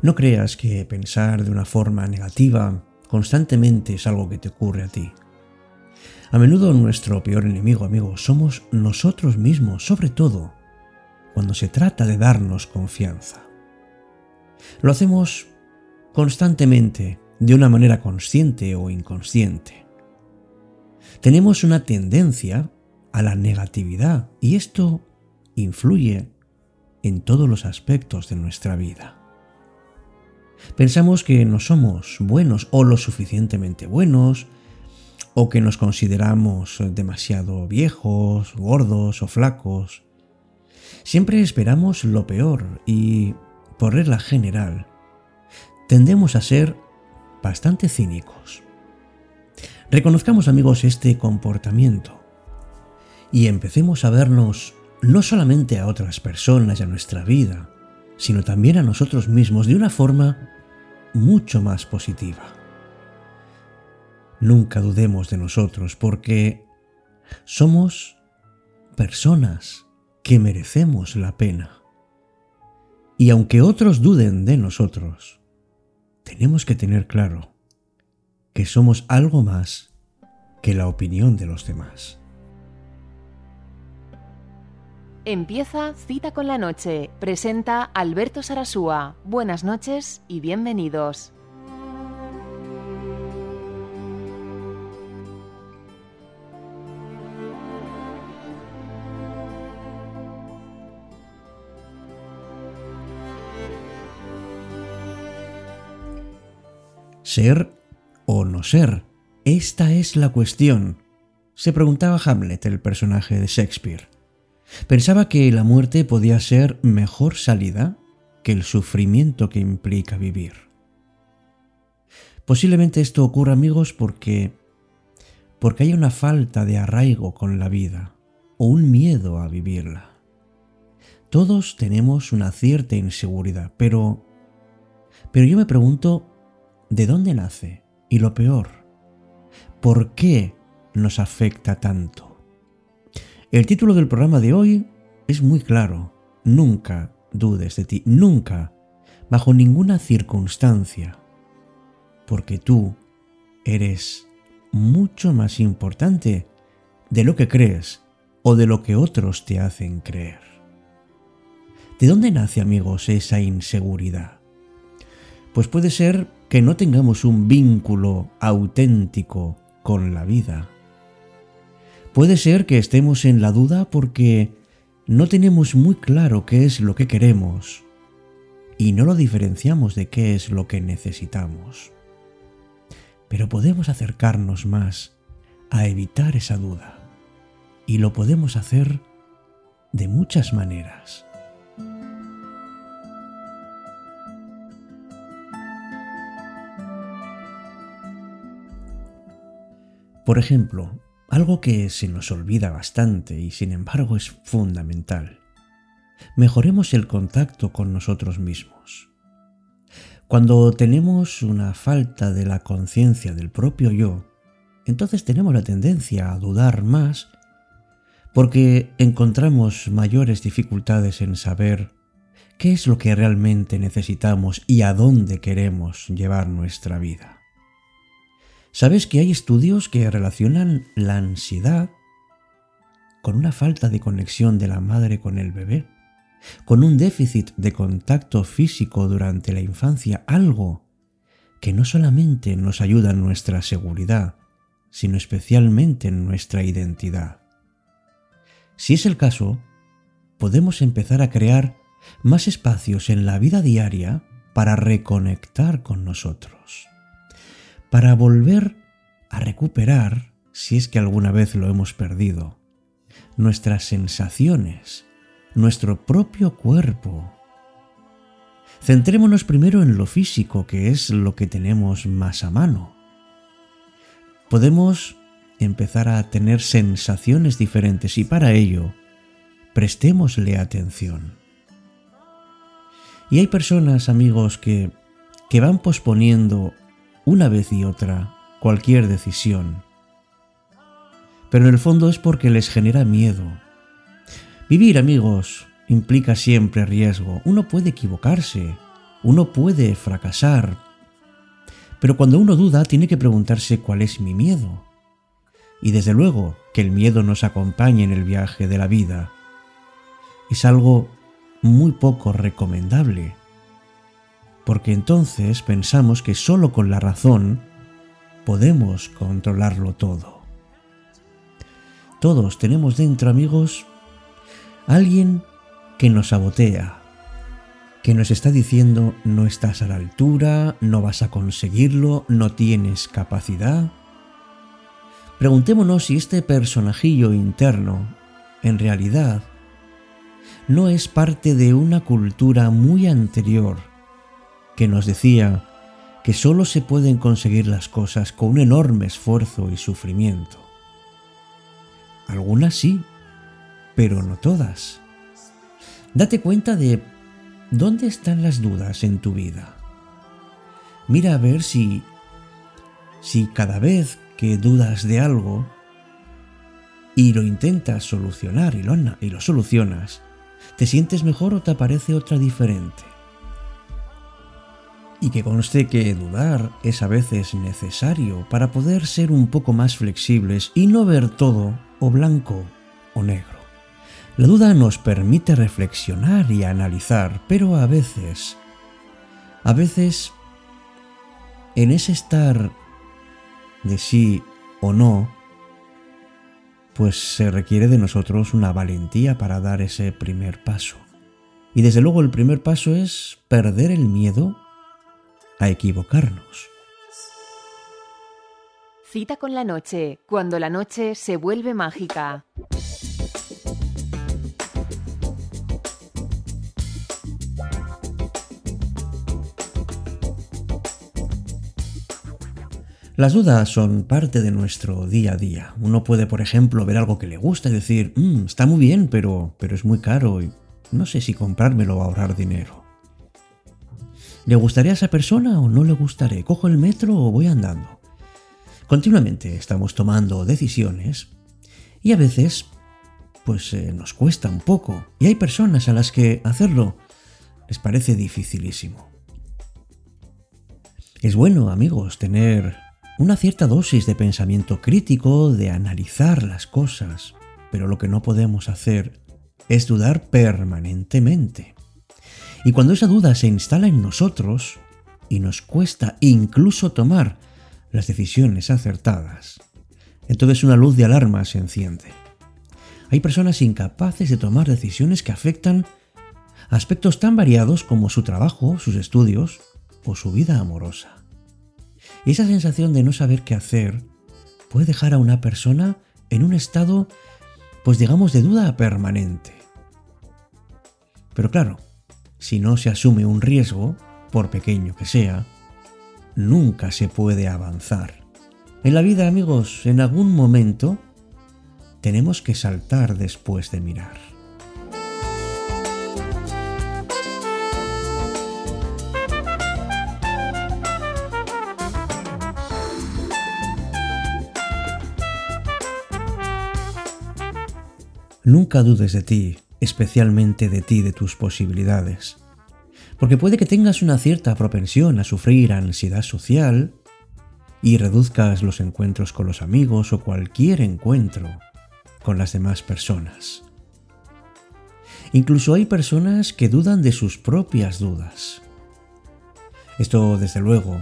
No creas que pensar de una forma negativa constantemente es algo que te ocurre a ti. A menudo nuestro peor enemigo, amigo, somos nosotros mismos, sobre todo cuando se trata de darnos confianza. Lo hacemos constantemente, de una manera consciente o inconsciente. Tenemos una tendencia a la negatividad y esto influye en todos los aspectos de nuestra vida. Pensamos que no somos buenos o lo suficientemente buenos, o que nos consideramos demasiado viejos, gordos o flacos. Siempre esperamos lo peor y, por regla general, tendemos a ser bastante cínicos. Reconozcamos amigos este comportamiento y empecemos a vernos no solamente a otras personas y a nuestra vida, sino también a nosotros mismos de una forma mucho más positiva. Nunca dudemos de nosotros porque somos personas que merecemos la pena. Y aunque otros duden de nosotros, tenemos que tener claro que somos algo más que la opinión de los demás. Empieza Cita con la Noche. Presenta Alberto Sarasúa. Buenas noches y bienvenidos. Ser o no ser. Esta es la cuestión. Se preguntaba Hamlet, el personaje de Shakespeare. Pensaba que la muerte podía ser mejor salida que el sufrimiento que implica vivir. Posiblemente esto ocurra, amigos, porque porque hay una falta de arraigo con la vida o un miedo a vivirla. Todos tenemos una cierta inseguridad, pero pero yo me pregunto ¿de dónde nace? Y lo peor, ¿por qué nos afecta tanto? El título del programa de hoy es muy claro. Nunca dudes de ti, nunca, bajo ninguna circunstancia, porque tú eres mucho más importante de lo que crees o de lo que otros te hacen creer. ¿De dónde nace, amigos, esa inseguridad? Pues puede ser que no tengamos un vínculo auténtico con la vida Puede ser que estemos en la duda porque no tenemos muy claro qué es lo que queremos y no lo diferenciamos de qué es lo que necesitamos. Pero podemos acercarnos más a evitar esa duda y lo podemos hacer de muchas maneras. Por ejemplo, algo que se nos olvida bastante y sin embargo es fundamental. Mejoremos el contacto con nosotros mismos. Cuando tenemos una falta de la conciencia del propio yo, entonces tenemos la tendencia a dudar más porque encontramos mayores dificultades en saber qué es lo que realmente necesitamos y a dónde queremos llevar nuestra vida. ¿Sabes que hay estudios que relacionan la ansiedad con una falta de conexión de la madre con el bebé? Con un déficit de contacto físico durante la infancia, algo que no solamente nos ayuda en nuestra seguridad, sino especialmente en nuestra identidad. Si es el caso, podemos empezar a crear más espacios en la vida diaria para reconectar con nosotros para volver a recuperar, si es que alguna vez lo hemos perdido, nuestras sensaciones, nuestro propio cuerpo. Centrémonos primero en lo físico, que es lo que tenemos más a mano. Podemos empezar a tener sensaciones diferentes y para ello prestémosle atención. Y hay personas, amigos, que, que van posponiendo una vez y otra cualquier decisión. Pero en el fondo es porque les genera miedo. Vivir, amigos, implica siempre riesgo. Uno puede equivocarse uno puede fracasar, pero cuando uno duda tiene que preguntarse cuál es mi miedo. Y desde luego que el miedo nos acompañe en el viaje de la vida. Es algo muy poco recomendable, porque entonces pensamos que solo con la razón podemos controlarlo todo. Todos tenemos dentro, amigos, alguien que nos sabotea, que nos está diciendo no estás a la altura, no vas a conseguirlo, no tienes capacidad. Preguntémonos si este personajillo interno, en realidad, no es parte de una cultura muy anterior que nos decía que solo se pueden conseguir las cosas con un enorme esfuerzo y sufrimiento. Algunas sí, pero no todas. Date cuenta de ¿Dónde están las dudas en tu vida? Mira a ver si si cada vez que dudas de algo y lo intentas solucionar y lo, y lo solucionas, te sientes mejor o te aparece otra diferente. Y que conste que dudar es a veces necesario para poder ser un poco más flexibles y no ver todo o blanco o negro. La duda nos permite reflexionar y analizar, pero a veces, a veces, en ese estar de sí o no, pues se requiere de nosotros una valentía para dar ese primer paso. Y desde luego el primer paso es perder el miedo a equivocarnos. Cita con la noche, cuando la noche se vuelve mágica. Las dudas son parte de nuestro día a día. Uno puede, por ejemplo, ver algo que le gusta y decir, mm, está muy bien, pero, pero es muy caro y no sé si comprármelo o ahorrar dinero. ¿Le gustaría a esa persona o no le gustaré? ¿Cojo el metro o voy andando? Continuamente estamos tomando decisiones y a veces pues eh, nos cuesta un poco y hay personas a las que hacerlo les parece dificilísimo. Es bueno, amigos, tener una cierta dosis de pensamiento crítico, de analizar las cosas, pero lo que no podemos hacer es dudar permanentemente. Y cuando esa duda se instala en nosotros y nos cuesta incluso tomar las decisiones acertadas, entonces una luz de alarma se enciende. Hay personas incapaces de tomar decisiones que afectan aspectos tan variados como su trabajo, sus estudios o su vida amorosa. Y esa sensación de no saber qué hacer puede dejar a una persona en un estado, pues digamos, de duda permanente. Pero claro, si no se asume un riesgo, por pequeño que sea, nunca se puede avanzar. En la vida, amigos, en algún momento tenemos que saltar después de mirar. Nunca dudes de ti, especialmente de ti, de tus posibilidades. Porque puede que tengas una cierta propensión a sufrir ansiedad social y reduzcas los encuentros con los amigos o cualquier encuentro con las demás personas. Incluso hay personas que dudan de sus propias dudas. Esto, desde luego,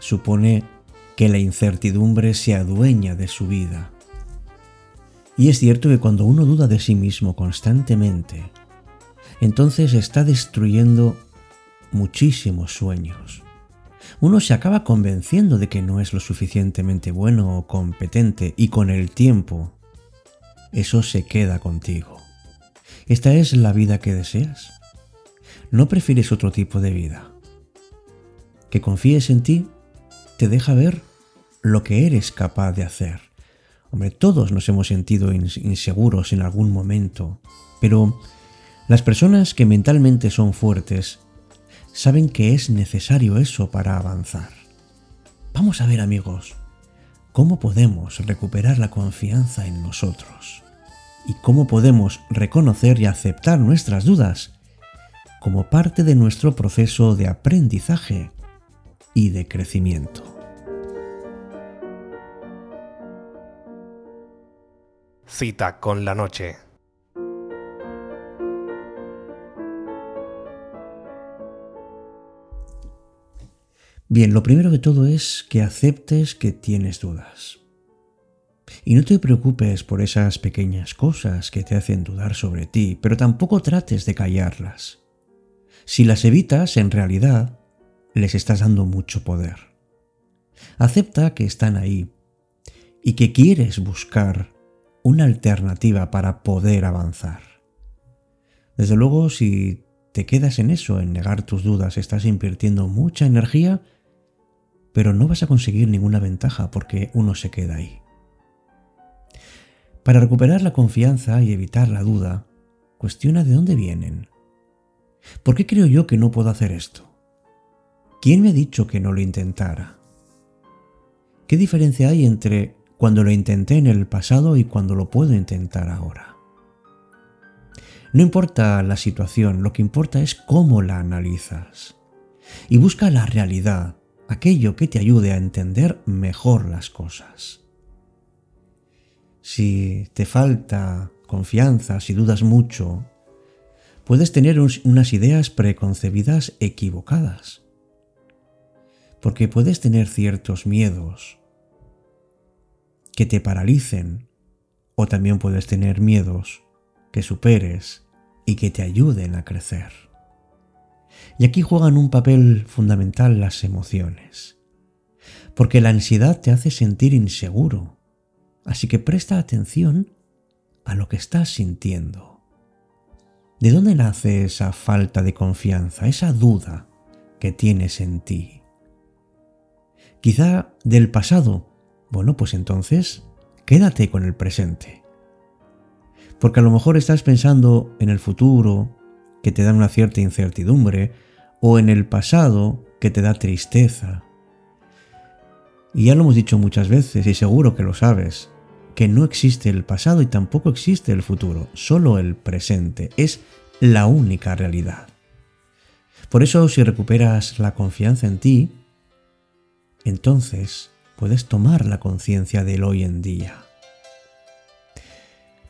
supone que la incertidumbre se adueña de su vida y es cierto que cuando uno duda de sí mismo constantemente, entonces está destruyendo muchísimos sueños. Uno se acaba convenciendo de que no es lo suficientemente bueno o competente y con el tiempo eso se queda contigo. ¿Esta es la vida que deseas? ¿No prefieres otro tipo de vida? Que confíes en ti te deja ver lo que eres capaz de hacer. Hombre, todos nos hemos sentido inseguros en algún momento, pero las personas que mentalmente son fuertes saben que es necesario eso para avanzar. Vamos a ver amigos, cómo podemos recuperar la confianza en nosotros y cómo podemos reconocer y aceptar nuestras dudas como parte de nuestro proceso de aprendizaje y de crecimiento. Cita con la noche. Bien, lo primero de todo es que aceptes que tienes dudas. Y no te preocupes por esas pequeñas cosas que te hacen dudar sobre ti, pero tampoco trates de callarlas. Si las evitas, en realidad, les estás dando mucho poder. Acepta que están ahí y que quieres buscar una alternativa para poder avanzar. Desde luego, si te quedas en eso, en negar tus dudas, estás invirtiendo mucha energía pero no vas a conseguir ninguna ventaja porque uno se queda ahí. Para recuperar la confianza y evitar la duda, cuestiona de dónde vienen. ¿Por qué creo yo que no puedo hacer esto? ¿Quién me ha dicho que no lo intentara? ¿Qué diferencia hay entre cuando lo intenté en el pasado y cuando lo puedo intentar ahora? No importa la situación, lo que importa es cómo la analizas. Y busca la realidad, aquello que te ayude a entender mejor las cosas. Si te falta confianza, si dudas mucho, puedes tener unas ideas preconcebidas equivocadas. Porque puedes tener ciertos miedos que te paralicen o también puedes tener miedos que superes y que te ayuden a crecer. Y aquí juegan un papel fundamental las emociones, porque la ansiedad te hace sentir inseguro, así que presta atención a lo que estás sintiendo. ¿De dónde nace esa falta de confianza, esa duda que tienes en ti? Quizá del pasado. Bueno, pues entonces quédate con el presente. Porque a lo mejor estás pensando en el futuro, que te da una cierta incertidumbre, o en el pasado que te da tristeza. Y ya lo hemos dicho muchas veces y seguro que lo sabes, que no existe el pasado y tampoco existe el futuro, solo el presente, es la única realidad. Por eso si recuperas la confianza en ti, entonces puedes tomar la conciencia del hoy en día.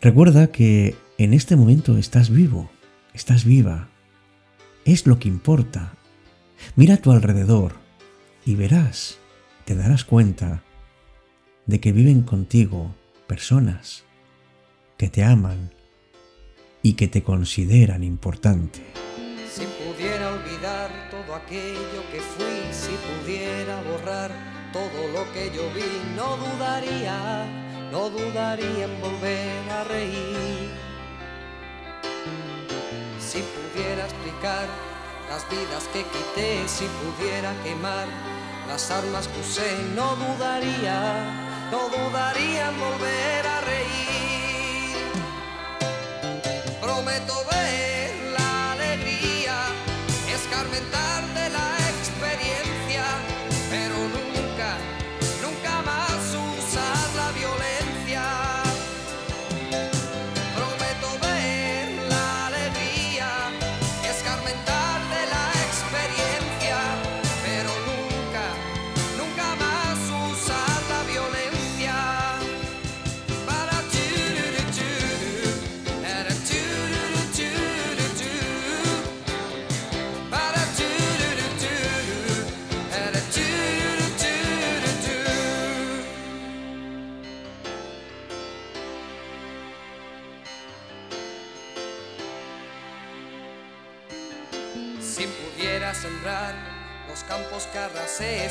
Recuerda que en este momento estás vivo, estás viva, es lo que importa. Mira a tu alrededor y verás, te darás cuenta de que viven contigo personas que te aman y que te consideran importante. Si pudiera olvidar todo aquello que fui, si pudiera borrar todo lo que yo vi, no dudaría, no dudaría en volver a reír si pudiera explicar las vidas que quité, si pudiera quemar las armas que usé, no dudaría, no dudaría en volver a reír. Prometo ver la alegría, escarmentar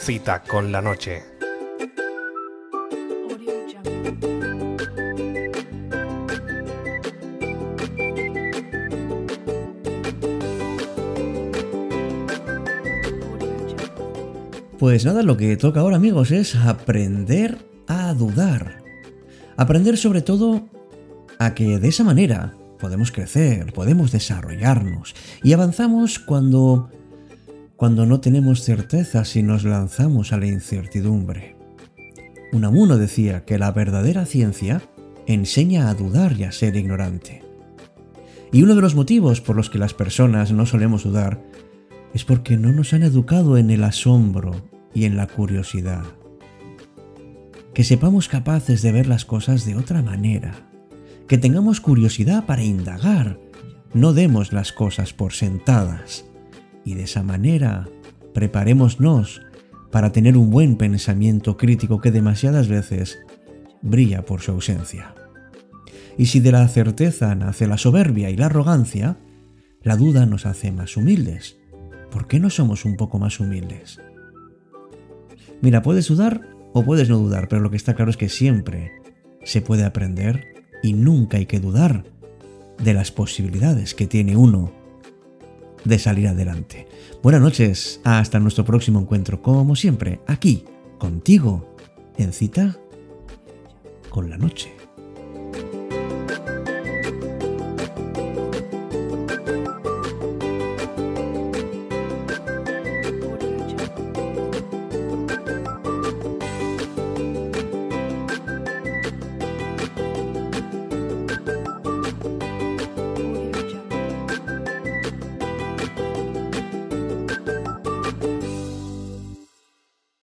Cita con la noche. Pues nada, lo que toca ahora amigos es aprender a dudar. Aprender sobre todo a que de esa manera podemos crecer, podemos desarrollarnos y avanzamos cuando cuando no tenemos certezas y nos lanzamos a la incertidumbre. Unamuno decía que la verdadera ciencia enseña a dudar y a ser ignorante. Y uno de los motivos por los que las personas no solemos dudar es porque no nos han educado en el asombro y en la curiosidad. Que sepamos capaces de ver las cosas de otra manera, que tengamos curiosidad para indagar, no demos las cosas por sentadas y de esa manera preparémonos para tener un buen pensamiento crítico que demasiadas veces brilla por su ausencia. Y si de la certeza nace la soberbia y la arrogancia, la duda nos hace más humildes. ¿Por qué no somos un poco más humildes? Mira, puedes dudar o puedes no dudar, pero lo que está claro es que siempre se puede aprender y nunca hay que dudar de las posibilidades que tiene uno de salir adelante. Buenas noches, hasta nuestro próximo encuentro, como siempre, aquí, contigo, en cita con la noche.